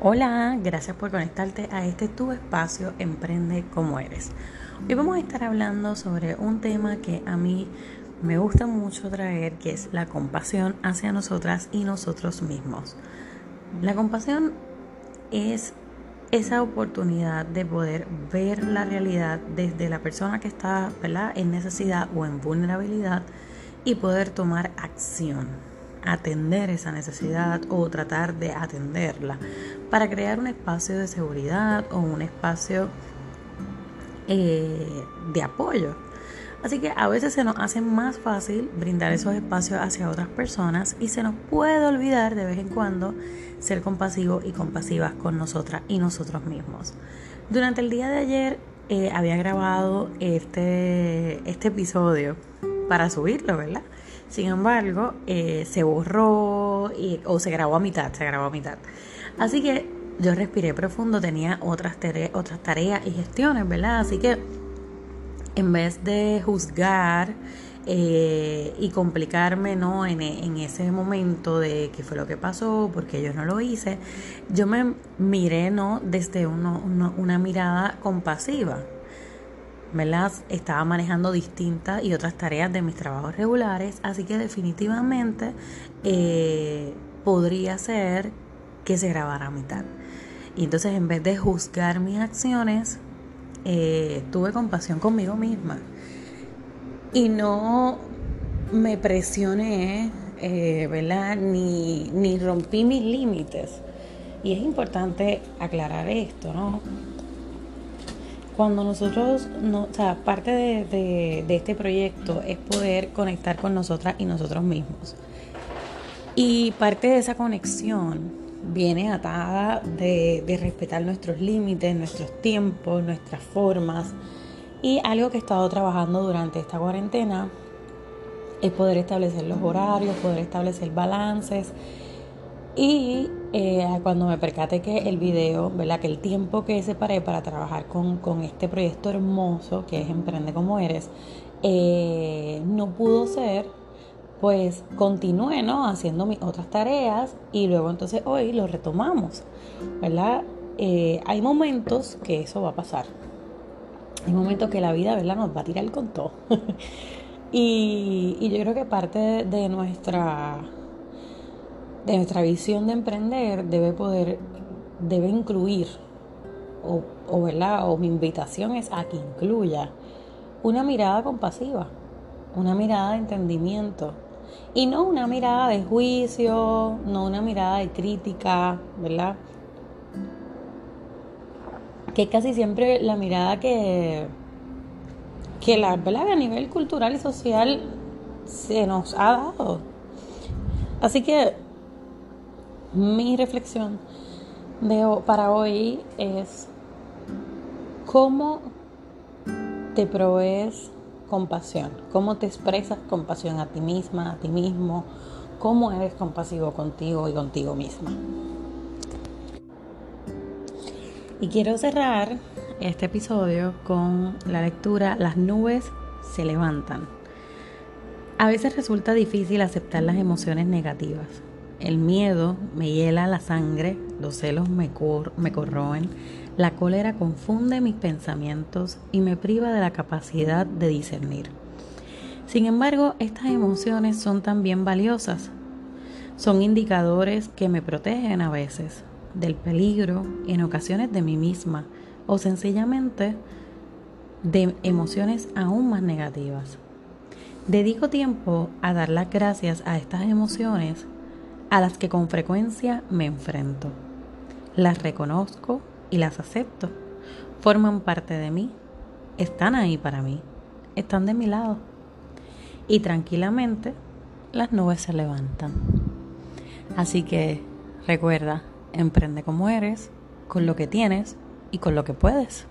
Hola, gracias por conectarte a este tu espacio Emprende como eres. Hoy vamos a estar hablando sobre un tema que a mí me gusta mucho traer, que es la compasión hacia nosotras y nosotros mismos. La compasión es esa oportunidad de poder ver la realidad desde la persona que está en necesidad o en vulnerabilidad y poder tomar acción, atender esa necesidad o tratar de atenderla para crear un espacio de seguridad o un espacio eh, de apoyo. Así que a veces se nos hace más fácil brindar esos espacios hacia otras personas y se nos puede olvidar de vez en cuando ser compasivos y compasivas con nosotras y nosotros mismos. Durante el día de ayer eh, había grabado este, este episodio para subirlo, ¿verdad? Sin embargo, eh, se borró y, o se grabó a mitad, se grabó a mitad. Así que yo respiré profundo, tenía otras, otras tareas y gestiones, ¿verdad? Así que en vez de juzgar eh, y complicarme ¿no? En, ese momento de qué fue lo que pasó, porque yo no lo hice, yo me miré ¿no? desde una mirada compasiva. ¿Verdad? Estaba manejando distintas y otras tareas de mis trabajos regulares, así que definitivamente eh, podría ser que se grabara a mitad. Y entonces en vez de juzgar mis acciones, eh, tuve compasión conmigo misma. Y no me presioné, eh, ¿verdad? Ni, ni rompí mis límites. Y es importante aclarar esto, ¿no? Cuando nosotros, no, o sea, parte de este proyecto es poder conectar con nosotras y nosotros mismos. Y parte de esa conexión viene atada de, respetar nuestros límites, nuestros tiempos, nuestras formas. Y algo que he estado trabajando durante esta cuarentena es poder establecer los horarios, poder establecer balances. Y eh, cuando me percate que el video, ¿verdad? que el tiempo que separé para trabajar con, este proyecto hermoso que es Emprende como eres, eh, no pudo ser pues continué, ¿no? Haciendo mis otras tareas y luego entonces hoy lo retomamos, ¿verdad? Eh, hay momentos que eso va a pasar. Hay momentos que la vida, ¿verdad? Nos va a tirar con todo. y, y, yo creo que parte de, nuestra de nuestra visión de emprender debe poder, debe incluir, o, o, ¿verdad? o mi invitación es a que incluya una mirada compasiva, una mirada de entendimiento, y no una mirada de juicio, no una mirada de crítica, ¿verdad? Que casi siempre la mirada que, que la, ¿verdad? a nivel cultural y social se nos ha dado. Así que mi reflexión para hoy es cómo te provees compasión, cómo te expresas compasión a ti misma, a ti mismo, cómo eres compasivo contigo y contigo misma. Y quiero cerrar este episodio con la lectura Las nubes se levantan. A veces resulta difícil aceptar las emociones negativas. El miedo me hiela la sangre, los celos me, corroen, la cólera confunde mis pensamientos y me priva de la capacidad de discernir. Sin embargo, estas emociones son también valiosas. Son indicadores que me protegen a veces del peligro, en ocasiones de mí misma o sencillamente de emociones aún más negativas. Dedico tiempo a dar las gracias a estas emociones a las que con frecuencia me enfrento. Las reconozco y las acepto. Forman parte de mí, están ahí para mí, están de mi lado. Y tranquilamente las nubes se levantan. Así que recuerda, emprende como eres, con lo que tienes y con lo que puedes.